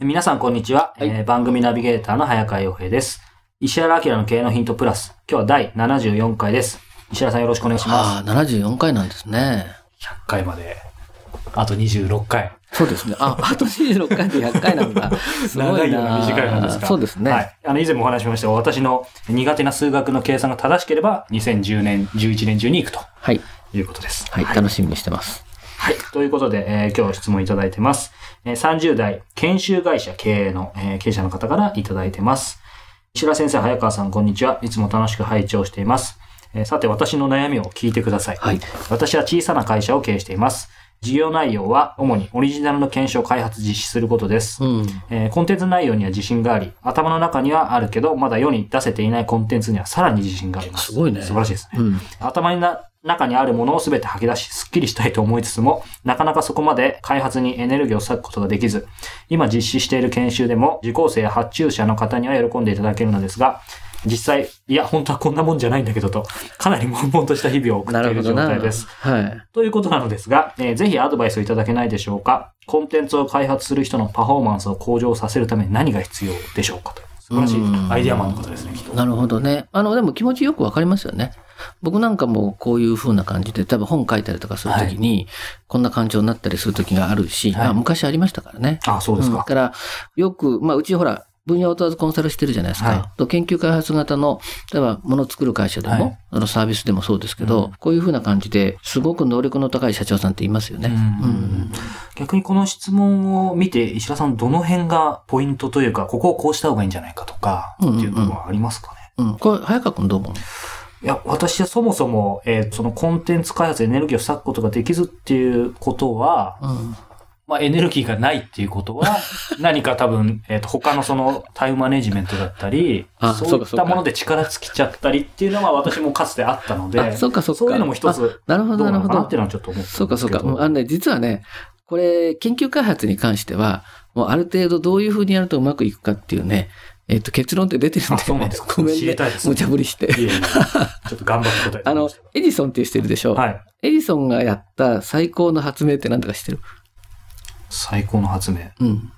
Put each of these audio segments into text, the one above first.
皆さん、こんにちは、はいえー番組ナビゲーターの早川洋平です。石原明の経営のヒントプラス。今日は第74回です。石原さんよろしくお願いします。ああ、74回なんですね。100回まで、あと26回。そうですね。あ、あと26回で100回なんだ。すご長いいなような短いもんですか？そうですね。はい。あの、以前もお話ししましたが、私の苦手な数学の計算が正しければ、2010年、11年中に行くとはい。いうことです。はい。楽しみにしてます。はい。ということで、えー今日質問いただいてます。えー30代、研修会社経営の、えー経営者の方からいただいてます。石原先生、早川さん、こんにちは。いつも楽しく拝聴しています。えーさて、私の悩みを聞いてください。はい。私は小さな会社を経営しています。事業内容は主にオリジナルの検証開発実施することです。うん。えーコンテンツ内容には自信があり、頭の中にはあるけど、まだ世に出せていないコンテンツにはさらに自信があります。すごいね素晴らしいですね。うん。頭のな中にあるものを全て吐き出し、スッキリしたいと思いつつも、なかなかそこまで開発にエネルギーを割くことができず、今実施している研修でも、受講生や発注者の方には喜んでいただけるのですが、実際、いや、本当はこんなもんじゃないんだけどと、かなり悶々とした日々を送っている状。態です。はい。ということなのですが、えーぜひアドバイスをいただけないでしょうか。コンテンツを開発する人のパフォーマンスを向上させるために何が必要でしょうかと。素晴らしいうんアイデアマンのことですね、きっと。なるほどね。あの、でも気持ちよくわかりますよね。僕なんかもこういう風な感じで、多分本書いたりとかするときに、こんな感情になったりするときがあるし、はいあ昔ありましたからね。あ、そうですか。うんだから、よく、まあ、うちほら、分野を問わずコンサルしてるじゃないですか。はいと研究開発型の、例えば、ものを作る会社でも、はいあのサービスでもそうですけど、うんこういうふうな感じで、すごく能力の高い社長さんっていますよね。うん逆にこの質問を見て、石田さんどの辺がポイントというか、ここをこうした方がいいんじゃないかとか、ってうんうんうんいう部分はありますかね？うん。これ、早川君どう思う？いや、私はそもそも、えーそのコンテンツ開発でエネルギーを割くことができずっていうことは、のうん。まあ、エネルギーがないっていうことは、何か多分、えっ、と、他のそのタイムマネジメントだったり、あそういったもので力尽きちゃったりっていうのは私もかつてあったので、あ、そうかそうか。そういうのも一つ、あなるほど、なるほどっていう。のはちょっと思ったんですけど。そうかそうか。うんあのね、実はね、これ、研究開発に関しては、もうある程度どういうふうにやるとうまくいくかっていうね、えっ、と、結論って出てるんですかごめんね無茶ぶりして。いえいえちょっと頑張って答えてあのエジソンっていう人いるでしょ、はい。エジソンがやった最高の発明って何だか知ってる？最高の発明。うん。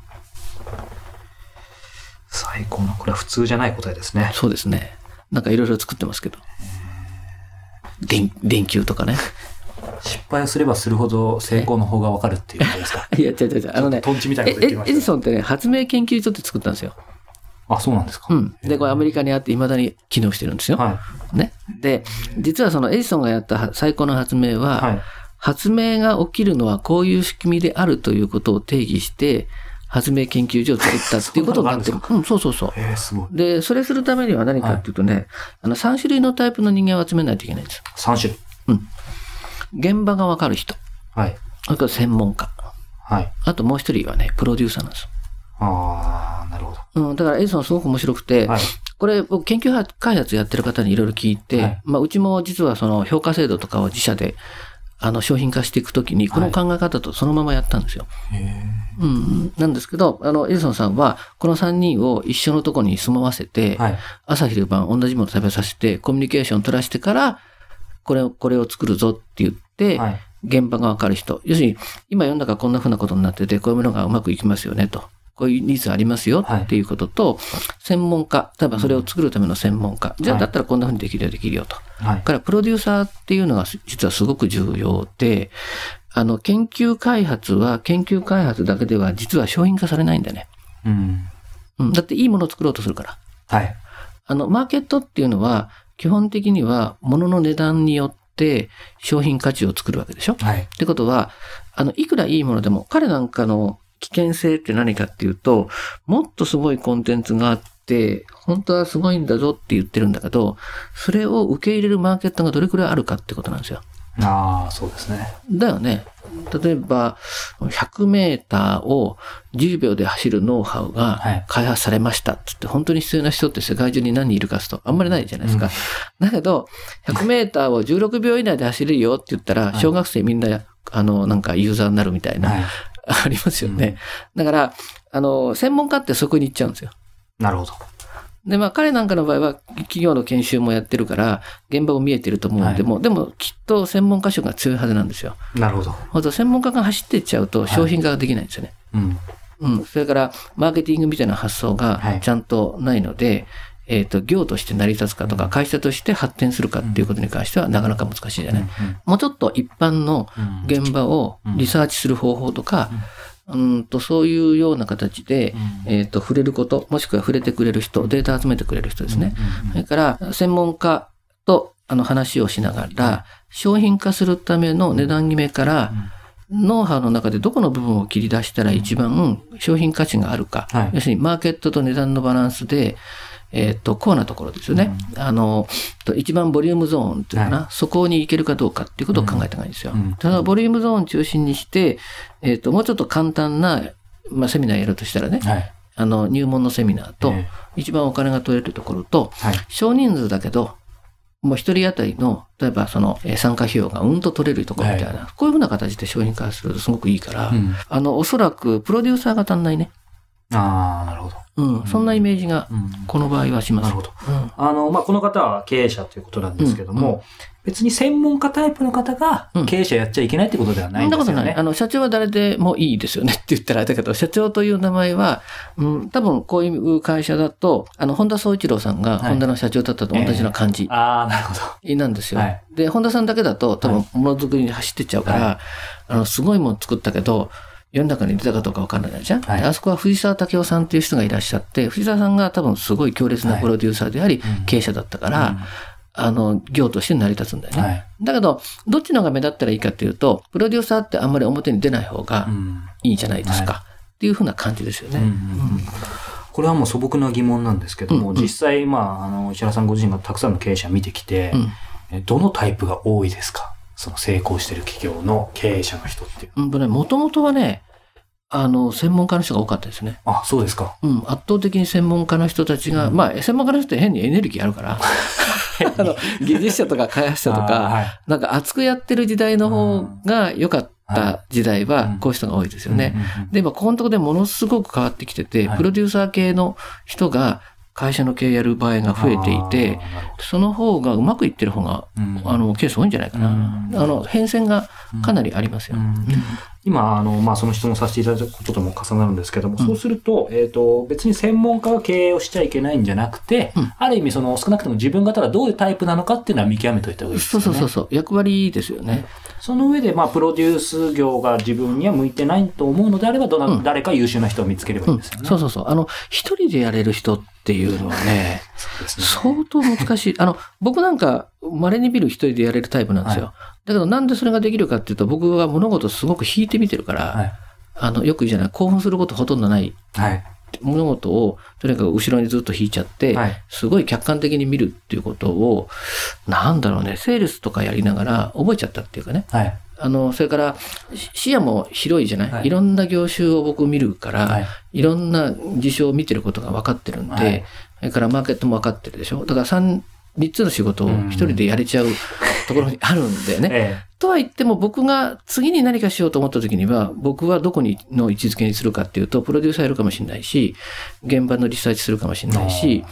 最高の、これは普通じゃない答えですね。そうですね。なんかいろいろ作ってますけど。電、電球とかね。失敗をすればするほど成功の方がわかるっていう ことですか？いや、違う違う違う。あのね、トンチみたいなえこと言ってましたエエジソンってね、発明研究所って作ったんですよ。あ、そうなんですか。うん。で、これアメリカにあって未だに機能してるんですよ。はい。ね。で、実はそのエジソンがやった最高の発明は、はい。発明が起きるのはこういう仕組みであるということを定義して、発明研究所を作ったっていうことになってる。うん、そうそうそう。えー、すごい。で、それするためには何かっていうとね、あの、3種類のタイプの人間を集めないといけないんです。3種類。現場がわかる人。はい。それから専門家。はい。あともう一人はね、プロデューサーなんです。あー、なるほど。うん、だからエイソンすごく面白くて、はい。これ僕研究開発やってる方にいろいろ聞いて、はいまあうちも実はその評価制度とかを自社であの商品化していくときに、この考え方とそのままやったんですよ。へうん、なんですけど、あの、エジソンさんは、この3人を一緒のところに住まわせて、ーはい。朝昼晩同じもの食べさせて、コミュニケーション取らしてから、これを、これを作るぞって言って、はい。現場がわかる人。要するに、今世の中こんな風なことになってて、こういうものがうまくいきますよねと。こういうニーズありますよはいっていうことと、専門家。例えばそれを作るための専門家。じゃあはいだったらこんな風にできるよできるよと。からプロデューサーっていうのが実はすごく重要で、あの、研究開発は研究開発だけでは実は商品化されないんだね。うん。うん。だっていいものを作ろうとするから。はい。あの、マーケットっていうのは、基本的には物の値段によって商品価値を作るわけでしょはい。ってことは、あの、いくらいいものでも、彼なんかの危険性って何かっていうと、もっとすごいコンテンツがあって、本当はすごいんだぞって言ってるんだけど、それを受け入れるマーケットがどれくらいあるかってことなんですよ。ああ、そうですね。だよね。例えば、100メーターを10秒で走るノウハウがはい開発されましたっつって、本当に必要な人って世界中に何人いるかとあんまりないじゃないですか。だけど、100メーターを16秒以内で走れるよって言ったら、い小学生みんな、あの、なんかユーザーになるみたいな、はい。ありますよね。だから、あの、専門家ってそこに行っちゃうんですよ。なるほど。で、まあ彼なんかの場合は企業の研修もやってるから、現場も見えてると思うんで、はいもうでもきっと専門家色が強いはずなんですよ。なるほど。ほんと専門家が走っていっちゃうと商品化ができないんですよね。うん。うん。それから、マーケティングみたいな発想がはいちゃんとないので、えっ、と、業として成り立つかとか、会社として発展するかっていうことに関してはなかなか難しいじゃない？もうちょっと一般のうん。現場をリサーチする方法とか、うん。と、そういうような形で、えっ、と、触れること、もしくは触れてくれる人、データ集めてくれる人ですね。それから、専門家と、あの、話をしながら、商品化するための値段決めから、ノウハウの中でどこの部分を切り出したら一番商品価値があるか。はい。要するに、マーケットと値段のバランスで、えっ、と、コアなところですよね。あの、と一番ボリュームゾーンっていうのかな、そこに行けるかどうかっていうことを考えた方がいいんですよ。うんただ、ボリュームゾーン中心にして、えっ、と、もうちょっと簡単な、まあ、セミナーやるとしたらね、はい。あの、入門のセミナーとえ、一番お金が取れるところと、はい。少人数だけど、もう一人当たりの、例えばそのえー参加費用がうんと取れるところみたいな、こういうふうな形で商品化するとすごくいいから、うんあの、おそらくプロデューサーが足んないね。ああ、なるほど。うん、そんなイメージが、うん。この場合はします。なるほど。うん。あの、まあ、この方は経営者ということなんですけども、うん。う別に専門家タイプの方がうん。経営者やっちゃいけないってことではないんですよね。そんなことない。あの、社長は誰でもいいですよねって言ったらあれだけど、社長という名前は、うん、多分こういう会社だと、あの、本田宗一郎さんがはい。本田の社長だったと同じような感じ。ああ、なるほど。なんですよ。はい。で、本田さんだけだと多分ものづくりに走ってっちゃうから、はあの、すごいもの作ったけど、世の中に出たかどうかわかんないじゃん、はい。であそこは藤沢武雄さんっていう人がいらっしゃって、藤沢さんが多分すごい強烈なプロデューサーであり、うん。経営者だったから、あの、業として成り立つんだよね。はい。だけど、どっちの方が目立ったらいいかっていうと、プロデューサーってあんまり表に出ない方がうん。いいじゃないですか。はっていうふうな感じですよね。うん。これはもう素朴な疑問なんですけども、うんうん。実際、まあ、あの、石原さんご自身がたくさんの経営者見てきて、うん。えどのタイプが多いですか？その成功してる企業の経営者の人っていう。うんとね、もともとはね、あの、専門家の人が多かったですね。あ、そうですか。うん、圧倒的に専門家の人たちが、まあ、専門家の人って変にエネルギーあるから、あの、技術者とか開発者とか、はいなんか熱くやってる時代の方が良かった時代ははいこういう人が多いですよね。うんうんうんで、今ここのところでものすごく変わってきてて、はいプロデューサー系の人が会社の経営やる場合が増えていて、その方がうまくいってる方が、うん。あの、ケース多いんじゃないかな。うん。あの、変遷がかなりありますよ。今、あの、まあ、その質問させていただくこととも重なるんですけども、そうすると、えっ、と、別に専門家が経営をしちゃいけないんじゃなくて、うんある意味、その、少なくとも自分がただどういうタイプなのかっていうのは見極めといた方がいいですそうよね。そうそうそう。役割ですよね。その上で、まあ、プロデュース業が自分には向いてないと思うのであれば、どな、うん誰か優秀な人を見つければいいんですよね。そうそうそう。あの、一人でやれる人っていうのはね、ね。相当難しい。あの、僕なんか、稀に見る一人でやれるタイプなんですよ。だけど、なんでそれができるかっていうと、僕は物事をすごく引いてみてるから、はい。あの、よく言うじゃない、興奮することほとんどない。はい。物事を、とにかく後ろにずっと引いちゃって、はいすごい客観的に見るっていうことを、なんだろうね、セールスとかやりながら覚えちゃったっていうかね。はい。あの、それから、し視野も広いじゃない、はいい、ろんな業種を僕見るから、はいい、ろんな事象を見てることが分かってるんで、はいそれからマーケットも分かってるでしょ？だから三三つの仕事を一人でやれちゃうところにあるんだよね。えとは言っても僕が次に何かしようと思った時には、僕はどこにの位置づけにするかっていうと、プロデューサーやるかもしれないし、現場のリサーチするかもしれないし、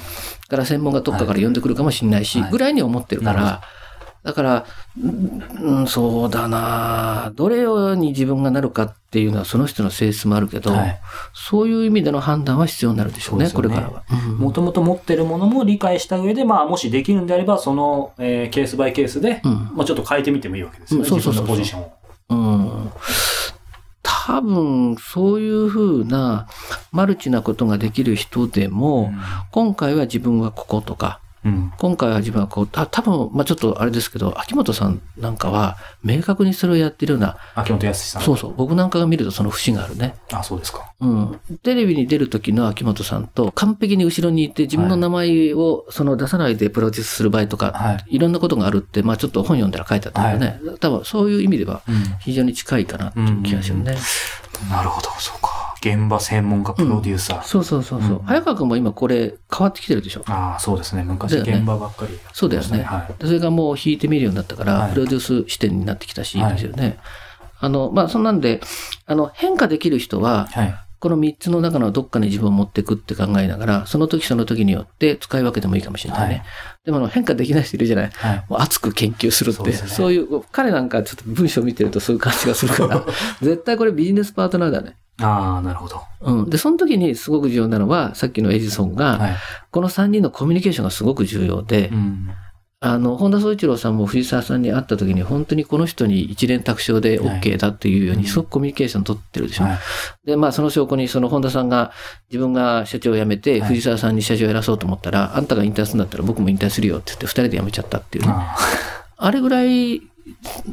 から専門がどっかから呼んでくるかもしれないし、はい。ぐらいに思ってるから、だから、うん、そうだなどれに自分がなるかっていうのはその人の性質もあるけど、はいそういう意味での判断は必要になるでしょうね、そうねこれからは。うんもともと持ってるものも理解した上で、まあ、もしできるんであれば、その、えーケースバイケースで、うんまあ、ちょっと変えてみてもいいわけですよね。う自分のポジションを。うん。多分、そういうふうな、マルチなことができる人でも、今回は自分はこことか、うん。今回は自分はこう、た多分、まあちょっとあれですけど、秋元さんなんかは、明確にそれをやってるような、秋元康さん。そうそう、僕なんかが見るとその節があるね。あ、そうですか。うん。テレビに出る時の秋元さんと、完璧に後ろにいて、自分の名前をその出さないでプロデュースする場合とか、はい。いろんなことがあるって、まあちょっと本読んだら書いてあったんだよね。多分そういう意味ではうん。非常に近いかなっていう気がするね。なるほど、そうか。現場専門家プロデューサー。そうそうそうそう。うん早川君も今これ変わってきてるでしょ。ああ、そうですね。昔現場ばっかり、そうだよね。はい。それがもう弾いてみるようになったから、はいプロデュース視点になってきたし、ですよね。あの、まあ、そんなんで、あの、変化できる人は、はい。この3つの中のどっかに自分を持っていくって考えながら、その時その時によって使い分けてもいいかもしれないね。はいでもあの変化できない人いるじゃない？はい。もう熱く研究するって、そうそういう、彼なんかちょっと文章見てるとそういう感じがするから、絶対これビジネスパートナーだね。ああ、なるほど。うん。で、その時にすごく重要なのは、さっきのエジソンが、はい。この3人のコミュニケーションがすごく重要で、うん。あの、本田宗一郎さんも藤沢さんに会った時に、本当にこの人に一連卓章で OK だっていうように、はいすごくコミュニケーション取ってるでしょ。はい。で、まあ、その証拠に、その本田さんが、自分が社長を辞めて、はい藤沢さんに社長をやらそうと思ったら、あんたが引退するんだったら僕も引退するよって言って、二人で辞めちゃったっていうね。ああれぐらい、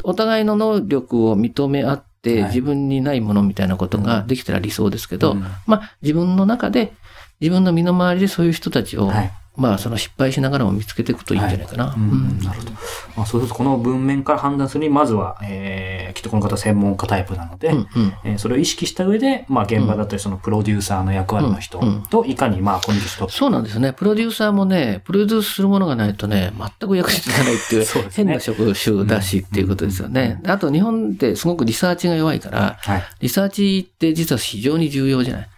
お互いの能力を認め合って、はい自分にないものみたいなことができたら理想ですけど、うんまあ、自分の中で、自分の身の回りでそういう人たちを、はいまあ、その失敗しながらも見つけていくといいんじゃないかな。あ。うん。なるほど。まあ、そうすると、この文面から判断するに、まずは、えー、とこの方専門家タイプなので、うんうんえーそれを意識した上で、まあ、現場だったり、そのプロデューサーの役割の人うんうんと、いかに、まあ、コミュニケーションそうなんですね。プロデューサーもね、プロデュースするものがないとね、全く役に立たないっていう、ね変な職種だしっていうことですよね。あと日本ってすごくリサーチが弱いから、はい。リサーチって実は非常に重要じゃない。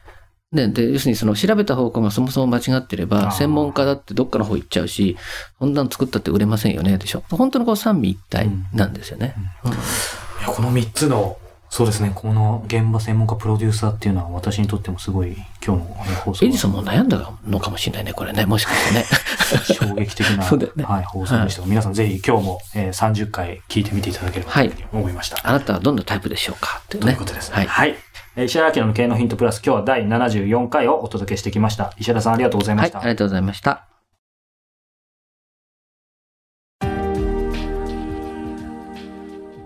ね、で、要するにその調べた方向がそもそも間違ってれあば、ー専門家だってどっかの方行っちゃうし、こんなの作ったって売れませんよね、でしょ。本当のこう三位一体なんですよね。うんいやこの3つの、そうですね、この現場専門家プロデューサーっていうのは私にとってもすごい今日のえー放送エジソンも悩んだのかもしれないね、これね。もしかしてね。衝撃的な、ねはい、放送でした。皆さんぜひ今日も、えー30回聞いてみていただければというふうに思いました。あなたはどんなタイプでしょうかっていうとね。いうことですね。はい。はい。えー石原明の経営のヒントプラス、今日は第74回をお届けしてきました。石原さんありがとうございまはい、した。ありがとうございました。